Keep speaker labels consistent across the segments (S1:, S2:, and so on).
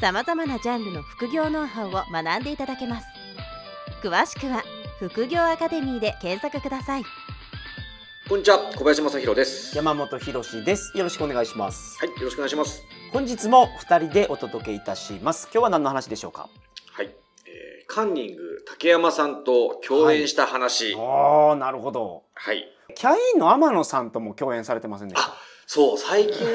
S1: さまざまなジャンルの副業ノウハウを学んでいただけます詳しくは副業アカデミーで検索ください
S2: こんにちは、小林正弘です。
S3: 山本博史です。よろしくお願いします。
S2: はい、よろしくお願いします。
S3: 本日も二人でお届けいたします。今日は何の話でしょうか？
S2: はい、えーカンニング竹山さんと共演した話。はい。
S3: ああ、なるほど。キャインの天野さんとも共演されてませんでした？
S2: そう、最近、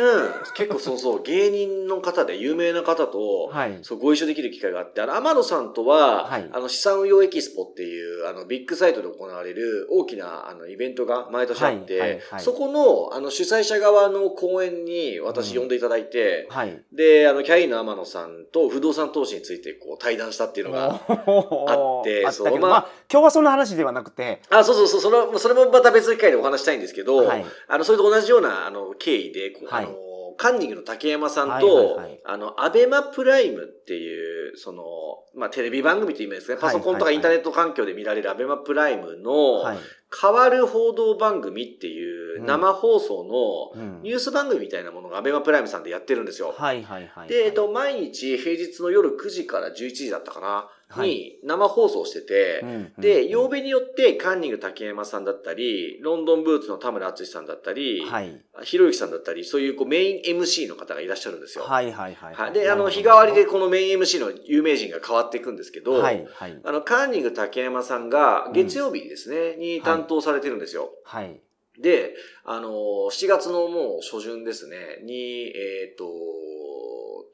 S2: 結構そうそう、芸人の方で有名な方と、
S3: はい。
S2: そう、ご一緒できる機会があって、あの、天野さんとは、
S3: はい。
S2: あの、資産運用エキスポっていう、あの、ビッグサイトで行われる大きな、あの、イベントが毎年あって、
S3: はいはいはい。
S2: そこの、あの、主催者側の講演に私呼んでいただいて、
S3: はい。
S2: で、あの、キャインの天野さんと不動産投資について、こう、対談したっていうのが、
S3: あ
S2: ってそうまあ
S3: まあ、今日はその話ではなくて、
S2: あ、そうそうそう、その、それもまた別の機会でお話したいんですけど、
S3: はい。
S2: あの、それと同じような、あの、経緯で、あの、カンニングの竹山さんと、あの、アベマプライムっていう、その、まあ、テレビ番組といいますかね、パソコンとかインターネット環境で見られるアベマプライムの、
S3: はい。
S2: 変わる報道番組っていう
S3: うん
S2: 生放送の
S3: うん
S2: ニュース番組みたいなものがアベマプライムさんでやってるんですよ。
S3: はいはいはい。
S2: で、えっと、毎日平日の夜9時から11時だったかな、
S3: はい
S2: に生放送してて、で、曜日によってカンニング竹山さんだったり、ロンドンブーツの田村敦さんだったり、
S3: はい。
S2: ひろゆきさんだったり、そういうこうメイン MC の方がいらっしゃるんですよ。
S3: はいはいはい。
S2: はいで、あの、日替わりでこのメイン MC の有名人が変わっていくんですけど、
S3: はいはい。
S2: あの、カンニング竹山さんが月曜日ですね、に担当されてるんですよ。
S3: はい。
S2: で、あの、7月のもう初旬ですね、に、えっ、と、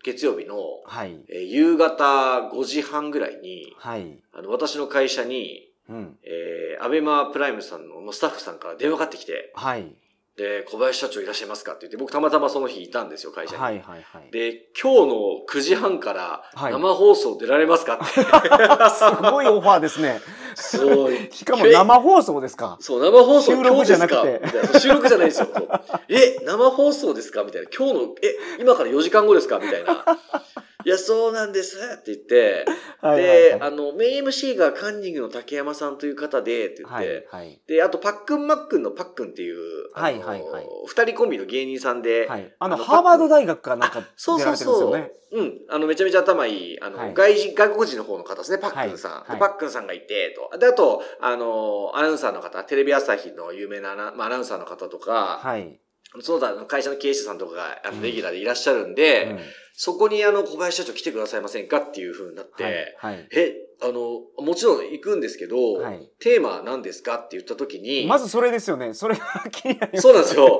S2: 月曜日の、
S3: はい。
S2: えー夕方5時半ぐらいに、
S3: はい。
S2: あの、私の会社に、
S3: うん。
S2: えー、アベマプライムさんのスタッフさんから電話かかってきて、
S3: はい。
S2: で、小林社長いらっしゃいますかって言って、僕たまたまその日いたんですよ、会社に。
S3: はいはいはい。
S2: で、今日の9時半から
S3: はい
S2: 生放送出られますかって。
S3: すごいオファーですね。
S2: そう。
S3: しかも生放送ですか？
S2: そう、生放送
S3: 収録じゃなくて
S2: 収録じゃないんですよ。え、生放送ですか？みたいな。今日の、え、今から4時間後ですか？みたいな。いや、そうなんですって言って、
S3: はい
S2: で、
S3: はいはい
S2: あの、メイン MC がカンニングの竹山さんという方で、って言って、
S3: はいはい。
S2: で、あと、パックンマックンのパックンっていう、
S3: はいはいはい
S2: 二人コンビの芸人さんで、
S3: はい。あの、
S2: あの
S3: ハーバード大学かなんか
S2: そうそうそう。
S3: れてるんですよね。
S2: うん。あの、めちゃめちゃ頭いい、あの、
S3: はい
S2: 外人、外国人の方の方ですね、パックンさん。
S3: はいはい
S2: でパックンさんがいて、と。で、あと、あの、アナウンサーの方、テレビ朝日の有名なアナ,、まあ、アナウンサーの方とか、
S3: はい。
S2: そうだ、会社の経営者さんとかが、あの、レギュラーでいらっしゃるんで、
S3: うん
S2: そこに、あの、小林社長来てくださいませんかっていう風になって、
S3: はい。はい
S2: え、あの、もちろん行くんですけど、
S3: はい
S2: テーマは何ですかって言った時に、
S3: まずそれですよね。それが気になります。
S2: そうなんですよ。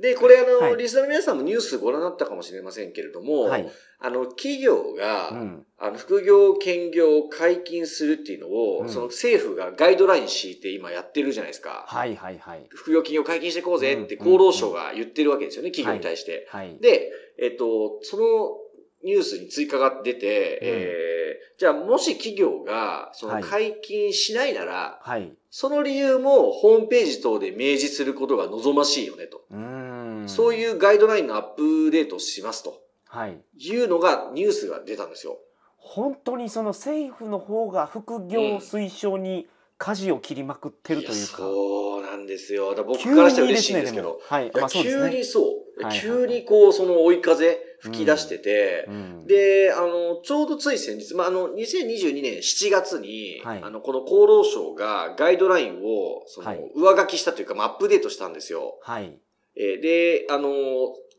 S2: で、これあの、
S3: はい
S2: リスナーの皆さんもニュースご覧になったかもしれませんけれども、
S3: はい。
S2: あの、企業が、
S3: うん。
S2: あの、副業、兼業を解禁するっていうのを、
S3: うん
S2: その政府がガイドライン敷いて今やってるじゃないですか。
S3: はいはいはい。
S2: 副業、兼業解禁していこうぜって
S3: うん
S2: 厚労省が言ってるわけですよね、企業に対して。
S3: はい。
S2: で、えっと、そのニュースに追加が出て、えーじゃあもし企業がその解禁しないなら、
S3: はい。
S2: その理由もホームページ等で明示することが望ましいよねと。
S3: うーん。
S2: そういうガイドラインのアップデートをしますと
S3: はい。
S2: いうのがニュースが出たんですよ。
S3: 本当にその政府の方が副業推奨に舵を切りまくってるという
S2: や
S3: か。
S2: そうなんですよ。だ僕
S3: 急
S2: からしたら嬉しいんですけど
S3: でも。。はい。そう
S2: 急に
S3: ね。
S2: そう、
S3: はいはい
S2: 急にこう、その追い風吹き出してて、
S3: うん
S2: で、あの、ちょうどつい先日、まあ、あの、2022年7月に、
S3: はい
S2: あの、この厚労省がガイドラインを、その、
S3: はい
S2: 上書きしたというか、まあ、アップデートしたんですよ。
S3: はい。
S2: えーで、あの、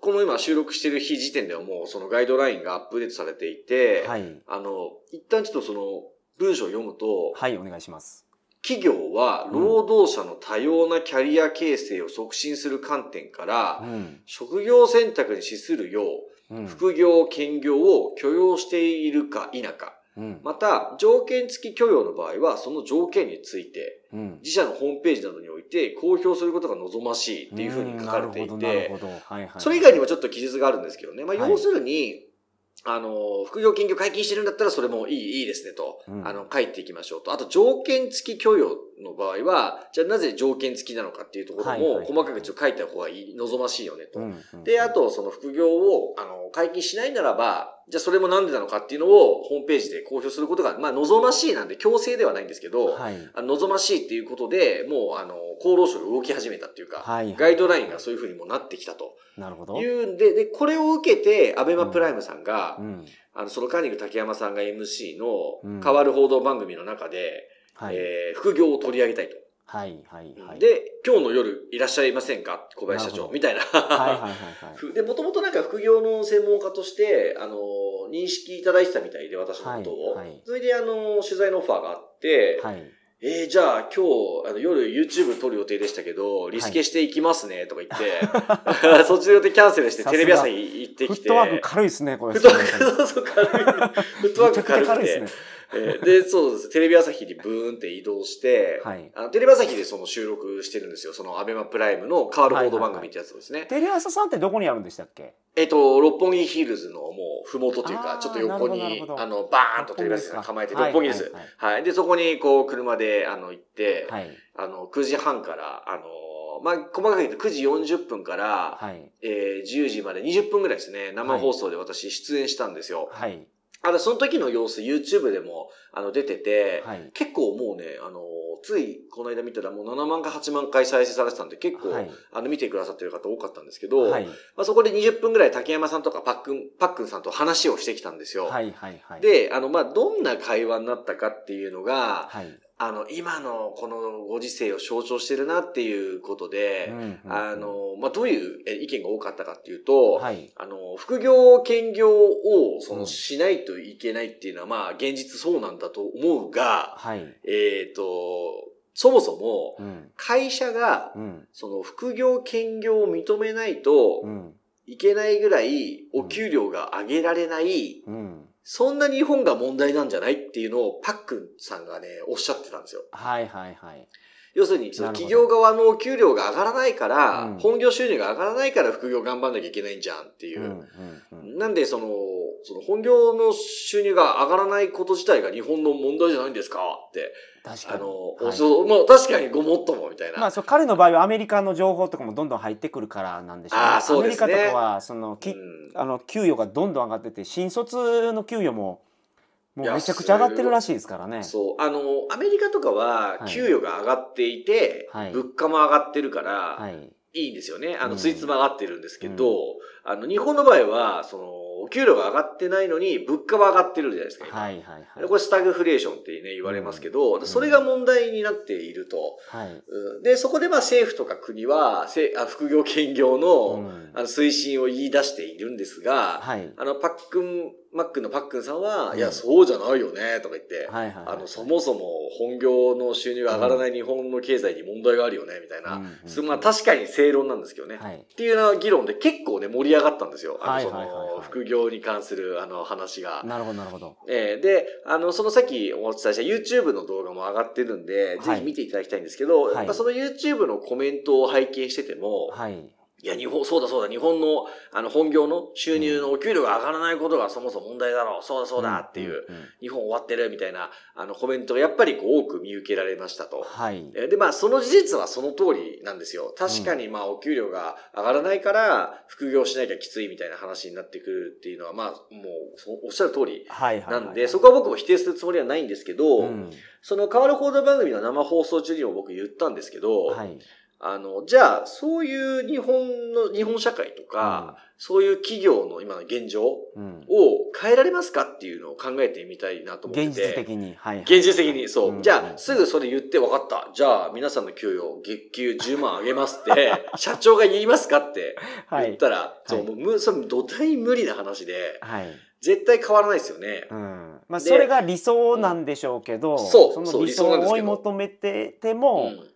S2: この今収録してる日時点ではもう、そのガイドラインがアップデートされていて、
S3: はい。
S2: あの、一旦ちょっとその、文章を読むと、
S3: はい、お願いします。
S2: 企業は労働者の多様なキャリア形成を促進する観点から、
S3: うん。
S2: 職業選択に資するよう、
S3: うん。
S2: 副業、兼業を許容しているか否か、
S3: うん。
S2: また、条件付き許容の場合は、その条件について、
S3: うん。
S2: 自社のホームページなどにおいて公表することが望ましいっていうふうに書かれていて
S3: ほ、ど。はいはい。
S2: それ以外にもちょっと記述があるんですけどね。まあ、
S3: はい
S2: 要するに、あの、副業研究解禁してるんだったらそれもいい、いいですねと、
S3: うん
S2: あの、書いていきましょうと。あと、条件付き許容の場合は、じゃあなぜ条件付きなのかっていうところも、
S3: はいはい
S2: 細かくちょっと書いた方がいい、望ましいよねと。
S3: うんうん
S2: で、あと、その副業を、あの、解禁しないならば、じゃあそれもなんでなのかっていうのを、ホームページで公表することが、まあ、望ましいなんで、強制ではないんですけど、
S3: はい。
S2: 望ましいっていうことで、もう、あの、厚労省が動き始めたっていうか、
S3: はい。
S2: ガイドラインがそういうふうにもなってきたと
S3: なるほど。
S2: いうんで、で、これを受けて、アベマプライムさんが、
S3: うん。
S2: あの、そのカーニング竹山さんが MC
S3: うん
S2: の変わる報道番組の中で、
S3: はい。
S2: えー副業を取り上げたいと。
S3: はい。はい。はい。
S2: で、今日の夜いらっしゃいませんか？小林社長みたいな。
S3: はい。はい。はい。はい。
S2: ふで、もともとなんか副業の専門家として、あの、認識いただいてたみたいで、私のことを。
S3: はいはい
S2: それで、あの、取材のオファーがあって、
S3: はい。
S2: えー、じゃあ今日、あの、夜 YouTube 撮る予定でしたけど、リスケしていきますね、とか言って、そっちの予定キャンセルしてテレビ朝日行ってきて、
S3: フットワーク軽いですね、これ。
S2: フットワーク、軽い。フットワーク軽
S3: いですね。。
S2: えーで、そうです。テレビ朝日にブーンって移動して、
S3: はい。
S2: あのテレビ朝日でその収録してるんですよ。そのアベマプライムの変わる報道番組ってやつですね。
S3: テレ朝さんってどこにあるんでしたっけ？
S2: えっ、と、六本木ヒルズのもう、ふもとというか、ちょっと横にあの、バーンとテレビ朝日が構えて、六
S3: 六
S2: 本木です。
S3: はい
S2: はい。で、そこに、こう、車で、あの、行って、
S3: はい。
S2: あの、9時半から、あの、まあ、細かく言うと9時40分から、
S3: はい。
S2: えー10時まで20分ぐらいですね、生放送で私出演したんですよ。
S3: はい。
S2: あの、その時の様子 YouTube でも、あの、出てて、
S3: はい。
S2: 結構もうね、あの、ついこの間見たらもう7万か8万回再生されてたんで、結構、
S3: はい。
S2: あの、見てくださってる方多かったんですけど、
S3: はい。
S2: まあ、そこで20分ぐらい竹山さんとかパックン、パックンさんと話をしてきたんですよ。
S3: はい。はい。はい。
S2: で、あの、まあ、どんな会話になったかっていうのが、
S3: はい。
S2: あの、今のこのご時世を象徴してるなっていうことで、
S3: うん
S2: あ、の、まあ、どういうえ意見が多かったかっていうと、
S3: はい。
S2: あの、副業、兼業を、そ
S3: うん
S2: の、しないといけないっていうのは、まあ、現実そうなんだと思うが、
S3: はい。
S2: えっ、と、そもそも、
S3: うん。
S2: 会社が、
S3: うん。
S2: その、副業、兼業を認めないと
S3: うん。
S2: いけないぐらい、お給料が上げられない、
S3: うん。
S2: そんな日本が問題なんじゃないっていうのを、パックンさんがね、おっしゃってたんですよ。
S3: はい。はい。はい。
S2: 要するに、その企業側のお給料が上がらないから、
S3: うん
S2: 本業収入が上がらないから副業頑張んなきゃいけないんじゃんっていうう。
S3: ん。うん。
S2: なんで、その、その本業の収入が上がらないこと自体が日本の問題じゃないんですか？って、
S3: 確かに。
S2: あの、
S3: はい
S2: まあ確かにごもっともみたいな。
S3: まあ、そう彼の場合はアメリカの情報とかもどんどん入ってくるからなんでしょうね。
S2: あーそうですね
S3: アメリカとかはそのき、
S2: うん
S3: あの給与がどんどん上がってて新卒の給与もも
S2: いうや
S3: めちゃくちゃ上がってるらしいですからね。
S2: そう。あの、アメリカとかは
S3: はい
S2: 給与が上がっていて、
S3: はい
S2: 物価も上がってるから、
S3: はい。
S2: いいんですよね。あの、
S3: うん
S2: ついつま上がってるんですけど、あの、日本の場合は、その、お給料が上がってないのに、物価は上がってるじゃないですか。今
S3: はいはいはい。
S2: これスタグフレーションってね、言われますけど、
S3: ん
S2: それが問題になっていると。
S3: はい。
S2: うんで、そこでまあ政府とか国は、せあ副業兼業
S3: う
S2: の,、
S3: ん
S2: あの推進を言い出しているんですが、
S3: はい。
S2: あの、パックン、マックンのパックンさんは、
S3: うん
S2: いや、そうじゃないよね、とか言って、
S3: はいはいはい。
S2: あの、そもそも本業の収入が上がらない日本の経済に問題があるよね、みたいな。
S3: うん
S2: まあ確かに正論なんですけどね。
S3: はい。
S2: っていうような議論で結構ね、盛り上がったんですよ。あの、その、副業に関する、あの、話が。
S3: なるほどなるほど。
S2: えーで、あの、そのさっきお伝えした YouTube の動画も上がってるんで、
S3: はい
S2: ぜひ見ていただきたいんですけど、
S3: はい
S2: やっぱその YouTube のコメントを拝見してても、
S3: はい。
S2: いや、日本、そうだそうだ、日本の、あの、本業の収入のお給料が上がらないことがそもそも問題だろう、そうだそうだっていう、
S3: んんん
S2: 日本終わってるみたいな、あの、コメントがやっぱりこう多く見受けられましたと。
S3: はい。
S2: えーで、まあ、その事実はその通りなんですよ。確かに、まあ、お給料が上がらないから、副業しなきゃきついみたいな話になってくるっていうのは、まあ、もう、そおっしゃる通り。なんで、そこは僕も否定するつもりはないんですけど、
S3: うん。
S2: その変わる報道番組の生放送中にも僕言ったんですけど、
S3: はい。
S2: あの、じゃあ、そういう日本の、日本社会とか、そういう企業の今の現状を
S3: うん。
S2: 変えられますかっていうのを考えてみたいなと思ってて。
S3: 現実的に。はいはい。
S2: 現実的に、そう。
S3: ん
S2: じゃあ、すぐそれ言って分かった。じゃあ、皆さんの給与、月給10万上げますって、社長が言いますかって
S3: はい。
S2: 言ったら、そう、
S3: はい
S2: もうむ、それ、土台無理な話で、
S3: はい。
S2: 絶対変わらないですよね。
S3: うん。まあ、
S2: で
S3: それが理想なんでしょうけど、
S2: そうそう
S3: の理想を追い求めてても、
S2: うん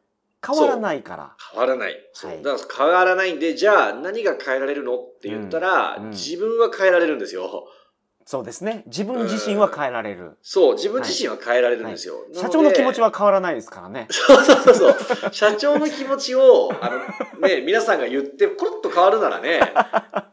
S3: 変わらないから。
S2: 変わらない。そう。
S3: はい
S2: だから変わらないんで、じゃあ何が変えられるのって言ったら、
S3: うんうん
S2: 自分は変えられるんですよ。
S3: そうですね。自分自身は変えられる。
S2: そう、自分自身は変えられるんですよ。な
S3: 社長の気持ち
S2: は
S3: は変わらないですからね。
S2: そうそうそうそう。社長の気持ちを、あの、ね、皆さんが言って、コロッと変わるならね、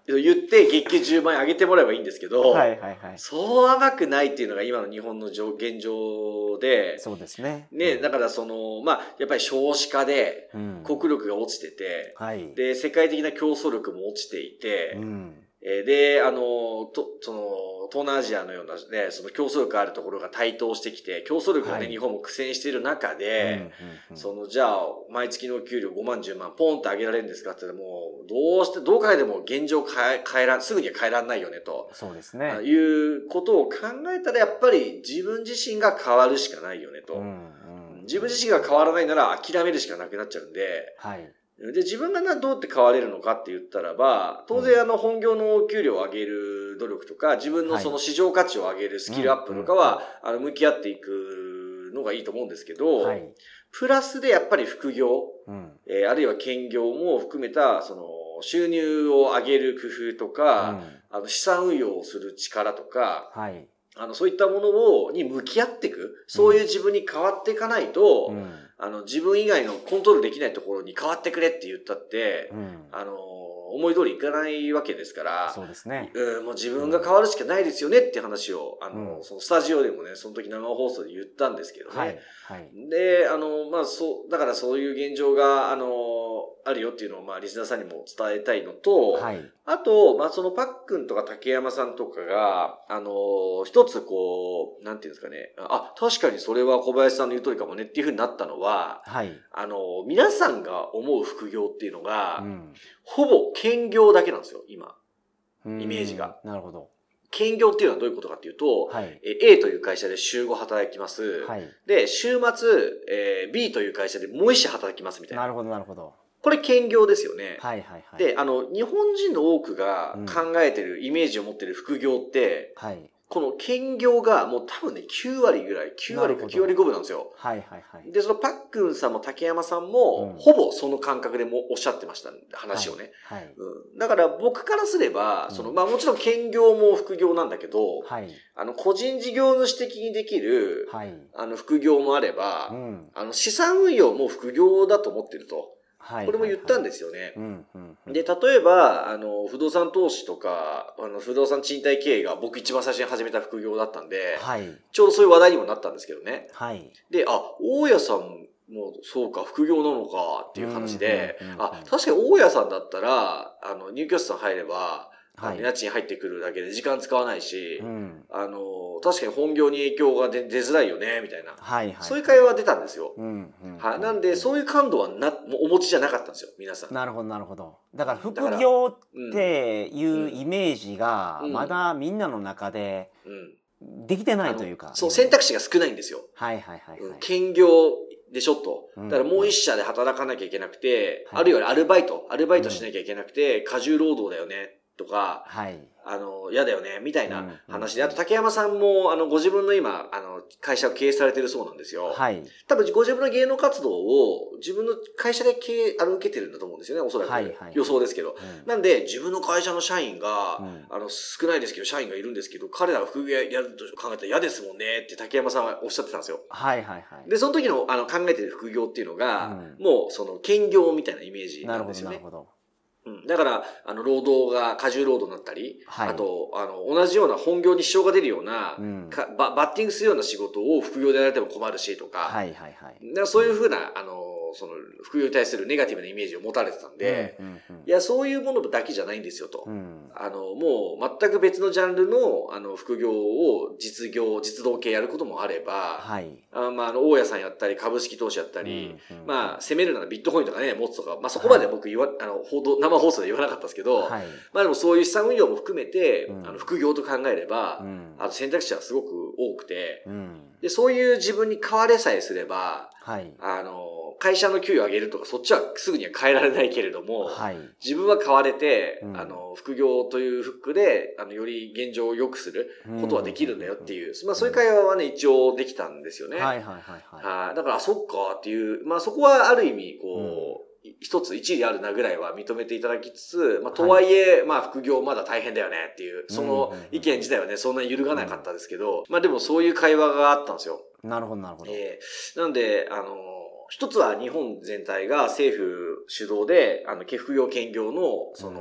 S2: 言って月給10万円上げてもらえばいいんですけど、
S3: はいはいはい。
S2: そう甘くないっていうのが今の日本の状現状で、
S3: そうですね。
S2: ね、だ
S3: か
S2: からその、まあ、やっぱり少子化で国力が落ちてて、
S3: はい。
S2: で、世界的な競争力も落ちていて、
S3: うん。
S2: えーで、あの、と、その、東南アジアのようなね、その競争力あるところが台頭してきて、競争力がね、
S3: はい
S2: 日本も苦戦している中で、
S3: うんうん
S2: その、じゃあ、毎月の給料5万10万ポンって上げられるんですかって言ったらもう、どうして、どう変えても現状変え、変えら、すぐには変えらんないよね、と。
S3: そうですね。
S2: いうことを考えたら、やっぱり自分自身が変わるしかないよね、と。
S3: うんうん
S2: 自分自身が変わらないなら諦めるしかなくなっちゃうんで、
S3: はい。
S2: で、自分がなどうやって変われるのかって言ったらば、当然あの本業のお給料を上げる努力とか、自分のその市場価値を上げるスキルアップとかは、あの、向き合っていくのがいいと思うんですけど、
S3: はい。
S2: プラスでやっぱり副業、
S3: うん。
S2: えーあるいは兼業も含めた、その、収入を上げる工夫とか、
S3: うん
S2: あの、資産運用をする力とか、
S3: はい。
S2: あの、そういったものを、に向き合っていく、そういう自分に変わっていかないと、
S3: うん。
S2: あの、自分以外のコントロールできないところに変わってくれって言ったって、
S3: うん。
S2: あの、思い通りいかないわけですから、
S3: そうですね。
S2: うん、もう自分が変わるしかないですよねって話を、あの、
S3: うん
S2: そのスタジオでもね、その時生放送で言ったんですけどね。
S3: はい。はい。
S2: で、あの、まあ、そう、だからそういう現状が、あの、あるよっていうのを、まあ、リスナーさんにも伝えたいのと、
S3: はい。
S2: あと、まあ、そのパックンとか竹山さんとかが、あの、一つこう、なんていうんですかね、あ、確かにそれは小林さんの言う通りかもねっていうふうになったのは、
S3: はい。
S2: あの、皆さんが思う副業っていうのが、
S3: うん
S2: ほぼ兼業だけなんですよ、今。
S3: うん
S2: イメージが。
S3: なるほど。
S2: 兼業っていうのはどういうことかっていうと、
S3: はい。
S2: え A という会社で週5働きます。
S3: はい。
S2: で、週末、えー B という会社でもう一社働きますみたいな。
S3: なるほど、なるほど。
S2: これ兼業ですよね。
S3: はいはいはい。
S2: で、あの、日本人の多くが考えてる、イメージを持ってる副業って、
S3: はい。
S2: この兼業がもう多分ね、9割ぐらい、9割か
S3: なるほど
S2: 9割5分なんですよ。
S3: はいはいはい。
S2: で、そのパックンさんも竹山さんも、
S3: うん
S2: ほぼその感覚でもおっしゃってました、話をね。
S3: はい。
S2: うん、だから僕からすれば、
S3: うん
S2: その、まあもちろん兼業も副業なんだけど、
S3: はい。
S2: あの、個人事業主的にできる、
S3: はい。
S2: あの、副業もあれば、
S3: うん。
S2: あの、資産運用も副業だと思ってると。
S3: はい。
S2: これも言ったん
S3: で
S2: ですよね。で、例えば、あの、不動産投資とか、あの、不動産賃貸経営が僕一番最初に始めた副業だったんで、
S3: はい。
S2: ちょうどそういう話題にもなったんですけどね。
S3: はい。
S2: で、あ、大家さんもそうか、副業なのかっていう話であ、確かに大家さんだったら、あの、入居者さん入れば、
S3: はい。
S2: 家賃入ってくるだけで時間使わないし
S3: う、ん。
S2: あの、確かに本業に影響が出出づらいよね、みたいな。
S3: はいはい。
S2: そういう会話が出たんですよ。
S3: うんうん。
S2: はい。なんで、そういう感度はな、お持ちじゃなかったんですよ、皆さん。
S3: なるほどなるほど。だから副業っ
S2: うん。
S3: ていうイメージが
S2: うん
S3: まだみんなの中で
S2: うん。
S3: できてないというか。
S2: そう、選択肢が少ないんですよ。
S3: はいはいはいはい。
S2: 兼業でしょと。
S3: うん
S2: だからもう一社で働かなきゃいけなくて、
S3: はい
S2: あるいはアルバイト、アルバイトしなきゃいけなくて、過重労働だよね、とか、
S3: はい。
S2: あの、嫌だよね、みたい
S3: うん
S2: な話で、あと竹山さんも、あの、ご自分の今、あの、会社を経営されてるそうなんですよ。
S3: はい。
S2: 多分ご自分の芸能活動を自分の会社で経営、あの、受けてるんだと思うんですよね、おそらく。
S3: はいはい
S2: 予想ですけど。
S3: うん
S2: なんで、自分の会社の社員が、
S3: うん
S2: あの、少ないですけど、社員がいるんですけど、彼らが副業やると考えたら嫌ですもんね、って竹山さんはおっしゃってたんですよ。
S3: はいはいはい。
S2: で、その時のあの考えてる副業っていうのが、
S3: う
S2: もうその兼業みたいなイメージ
S3: なるほ
S2: なんですよね。
S3: どなるほど。
S2: うん、だから、あの、労働が過重労働になったり、
S3: はい。
S2: あと、あの、同じような本業に支障が出るような、
S3: うん。
S2: かババッティングするような仕事を副業でやられても困るしとか、
S3: はいはいはい。
S2: だからそういうふうな、あの、その、副業に対するネガティブなイメージを持たれてたんで、いや、そういうものだけじゃないんですよと。
S3: うん。
S2: あの、もう全く別のジャンルの、あの、副業を実業、実動系やることもあれば、
S3: はい。
S2: あまあ、あの、大家さんやったり、株式投資やったり、まあ、攻めるならビットコインとかね、持つとか、まあ、そこまで僕言わ、あの、報道、生放送で言わなかったですけど、
S3: はい。
S2: まあでもそういう資産運用も含めて、
S3: うん
S2: あの、副業と考えれば、
S3: うん
S2: あと選択肢はすごく多くて、
S3: うん。
S2: で、そういう自分に変われさえすれば、
S3: はい。
S2: あの、会社の給与上げるとか、そっちはすぐには変えられないけれども、
S3: はい。
S2: 自分は変われて、
S3: うん
S2: あの、副業というフックで、あの、より現状を良くすることはできるんだよっていう、まあそういう会話はね、一応できたんですよね。
S3: はいはいはいはい。
S2: はい。だから、あそっかっていう、まあそこはある意味、こう、一つ一理あるなぐらいは認めていただきつつ、まあ、とはいえ、まあ、副業まだ大変だよねっていう、その意見自体はね、そんなに揺るがなかったですけど、まあでもそういう会話があったんですよ。
S3: なるほど、なるほど。
S2: えーなんで、あの、一つは日本全体が政府主導で、あの、副業兼業の、その、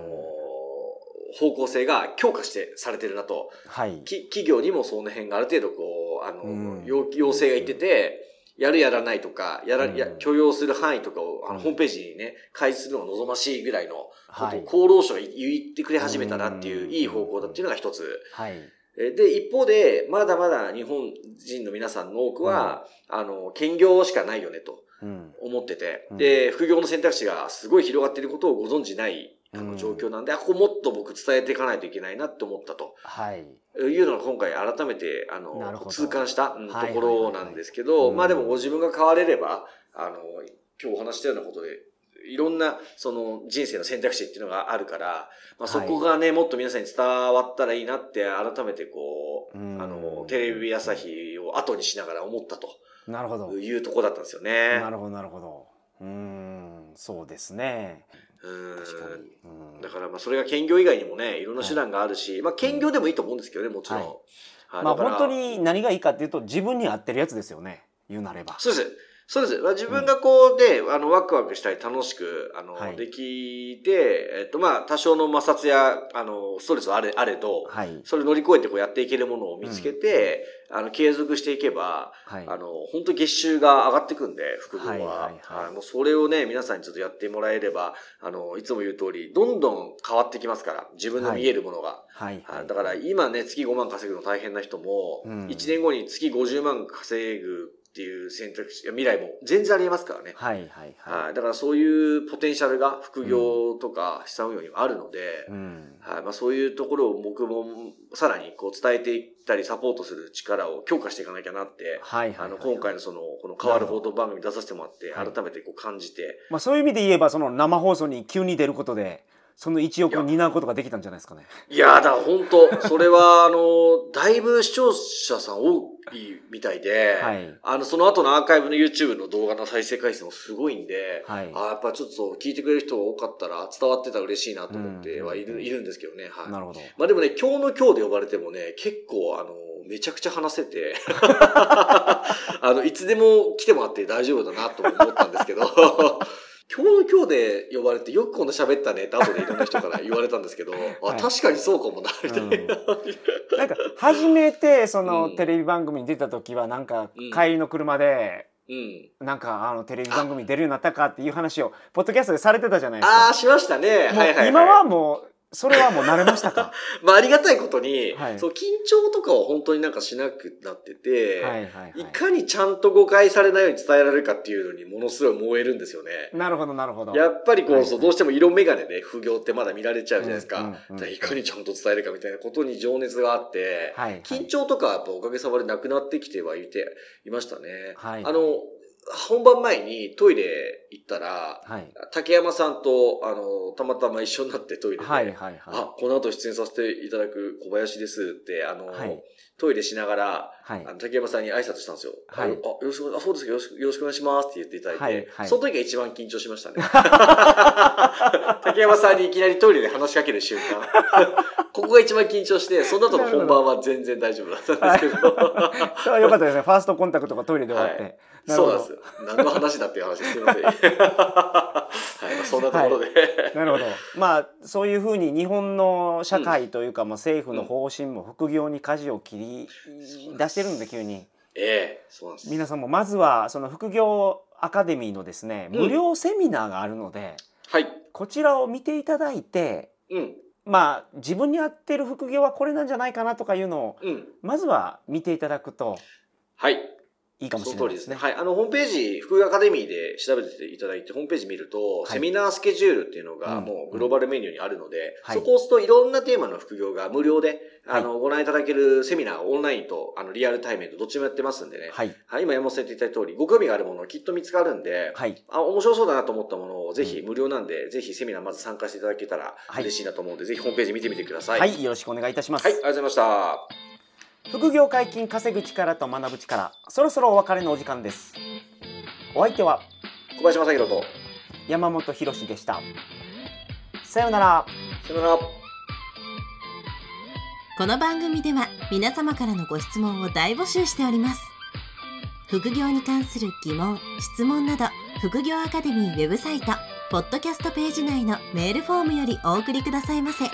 S2: 方向性が強化してされてるなと。
S3: はい。
S2: き企業にもその辺がある程度こう、あの、
S3: うん
S2: 要要請がいってて、やるやらないとか、やら、
S3: うん
S2: や許容する範囲とかを、あの、
S3: うん
S2: ホームページにね、開示するのが望ましいぐらいのことを
S3: はい
S2: 厚労省が言ってくれ始めたなっていうう、
S3: ん
S2: いい方向だっていうのが一つ。
S3: はい。
S2: えで、一方で、まだまだ日本人の皆さんの多くは、あの、兼業しかないよねと
S3: うん。
S2: 思ってて、
S3: うん
S2: で、副業の選択肢がすごい広がっていることをご存知ない、あの、
S3: うん
S2: 状況なんで、あ、ここもっと僕伝えていかないといけないなって思ったと。
S3: はい。
S2: いうのが今回改めて、あの、痛感した、ところなんですけど、
S3: うん
S2: まあでもご自分が変われれば、あの、今日お話したようなことで、いろんな、その人生の選択肢っていうのがあるから、まあそこがね、もっと皆さんに伝わったらいいなって改めてこう、
S3: うん
S2: あの、テレビ朝日を後にしながら思ったと
S3: なるほど。
S2: いうところだったんですよね。
S3: なるほど、なるほど。うーん、そうですね。
S2: うんだからまあそれが兼業以外にもね、いろんな手段があるし、まあ兼業でもいいと思うんですけどね、もちろん。
S3: はい
S2: はい
S3: まあ本当に何がいいかっていうと自分に合ってるやつですよね。言うなれば。
S2: そうです。そうです。まあ、自分がこうで、あの、ワクワクしたり楽しく、あの、
S3: はい
S2: できて、えっと、まあ、多少の摩擦や、あの、ストレスはあれ、あれど、
S3: はい。
S2: それ乗り越えてこうやっていけるものを見つけて、あの、継続していけば、
S3: はい。
S2: あの、本当月収が上がってくんで、副業は。
S3: はいはいはい
S2: あもうそれをね、皆さんにちょっとやってもらえれば、あの、いつも言う通り、どんどん変わってきますから、自分の見えるものが。
S3: はい。
S2: はいだから今ね、月5万稼ぐの大変な人も、
S3: うん
S2: 1年後に月50万稼ぐっていう選択肢、未来も全然ありますからね。
S3: はい。はい。は
S2: はい。だからそういうポテンシャルが副業とか資産運用にはあるので、
S3: い。うん。
S2: はい。まあそういうところを僕もさらにこう伝えていったりサポートする力を強化していかなきゃなって、
S3: はい。
S2: あの、
S3: はい
S2: 今回のその、この変わる報道番組出させてもらって、
S3: はい
S2: 改めてこう感じて、
S3: まあそういう意味で言えばその生放送に急に出ることでその一翼を担うことができたんじゃないですかね。
S2: いやーだ本当それは、あの、だいぶ視聴者さん多いみたいで、
S3: はい。
S2: あの、その後のアーカイブの YouTube の動画の再生回数もすごいんで、
S3: はい。
S2: あやっぱちょっと聞いてくれる人が多かったら伝わってたら嬉しいなと思ってはいる,、
S3: うん
S2: いるんですけどね。はい。
S3: なるほど。
S2: まあでもね、今日の今日で呼ばれてもね、結構あの、めちゃくちゃ話せて、あの、いつでも来てもらって大丈夫だなと思ったんですけど、今日の今日で呼ばれてよくこんな喋ったねって後でいろんな人から言われたんですけど、あ、
S3: はい
S2: 確かにそうかもな、みたいな。
S3: なんか初めてその
S2: うん
S3: テレビ番組に出た時はなんか
S2: うん
S3: 帰りの車で
S2: うん。
S3: なんかあのテレビ番組出るようになったかっていう話をポッドキャストでされてたじゃないですか。
S2: ああ、しましたね。はいはい、はい。
S3: 今はもうそれはもう慣れましたか？
S2: まあありがたいことに、
S3: はい
S2: そう、緊張とかは本当になんかしなくなってて、
S3: はいはいはい
S2: いかにちゃんと誤解されないように伝えられるかっていうのにものすごい燃えるんですよね。
S3: なるほどなるほど。
S2: やっぱりこう、
S3: はい
S2: そうどうしても色眼鏡で副業ってまだ見られちゃうじゃないですか。
S3: うんうんうん
S2: いかにちゃんと伝えるかみたいなことに情熱があって、
S3: はいはい
S2: 緊張とかはやっぱおかげさまでなくなってきてはいていましたね。
S3: はい
S2: あの、本番前にトイレ行ったら、
S3: はい
S2: 竹山さんと、あの、たまたま一緒になってトイレで、
S3: はいはいはい。
S2: あ、この後出演させていただく小林ですって、あの、
S3: はい
S2: トイレしながら、
S3: はい
S2: あの竹山さんに挨拶したんですよ。
S3: はい
S2: あ、よろしく、あ、そうですかよろしく、よろしくお願いしますって言っていただいて、
S3: はいはい
S2: その時が一番緊張しましたね。竹山さんにいきなりトイレで話しかける瞬間。ここが一番緊張して、その後の本番は全然大丈夫だったんですけど。
S3: それは良かったですね。ファーストコンタクトがトイレで終わって。
S2: そうなんですよ。何の話だっていう話です。すみません。はい、まあそんなところで。
S3: なるほど。まあそういうふうに日本の社会というか、まあ政府の方針も副業に舵を切り出してるんで急に
S2: ええそうなんです。
S3: 皆さんもまずはその副業アカデミーのですね
S2: うん
S3: 無料セミナーがあるので、
S2: はい。
S3: こちらを見ていただいて
S2: うん。
S3: まあ自分に合ってる副業はこれなんじゃないかなとかいうのを
S2: うん。
S3: まずは見ていただくと
S2: はい。
S3: いいかもし。れないですすね。
S2: はい。あの、ホームページ、副業アカデミーで調べていただいて、ホームページ見ると、
S3: はい
S2: セミナースケジュールっていうのが
S3: うん
S2: もうグローバルメニューにあるので、
S3: はい
S2: そこを押すといろんなテーマの副業が無料で、あの、ご覧いただけるセミナーをオンラインと、あの、リアル対面とどっちもやってますんでね。
S3: はい
S2: はい。今山本さん言っていただいた通り、ご興味があるものきっと見つかるんで、
S3: はい
S2: あ、面白そうだなと思ったものをぜひ
S3: うん
S2: 無料なんで、ぜひセミナーまず参加していただけたら
S3: はい
S2: 嬉しいなと思うんで、ぜひホームページ見てみてください。
S3: はい、よろしくお願いいたします。
S2: はい、ありがとうございました。
S3: 副業解禁稼ぐ力と学ぶ力そろそろお別れのお時間です。お相手は
S2: 小林正宏と、
S3: 山本博でした。さようなら。
S2: さよなら。
S1: この番組では皆様からのご質問を大募集しております。副業に関する疑問質問など副業アカデミーウェブサイトポッドキャストページ内のメールフォームよりお送りくださいませ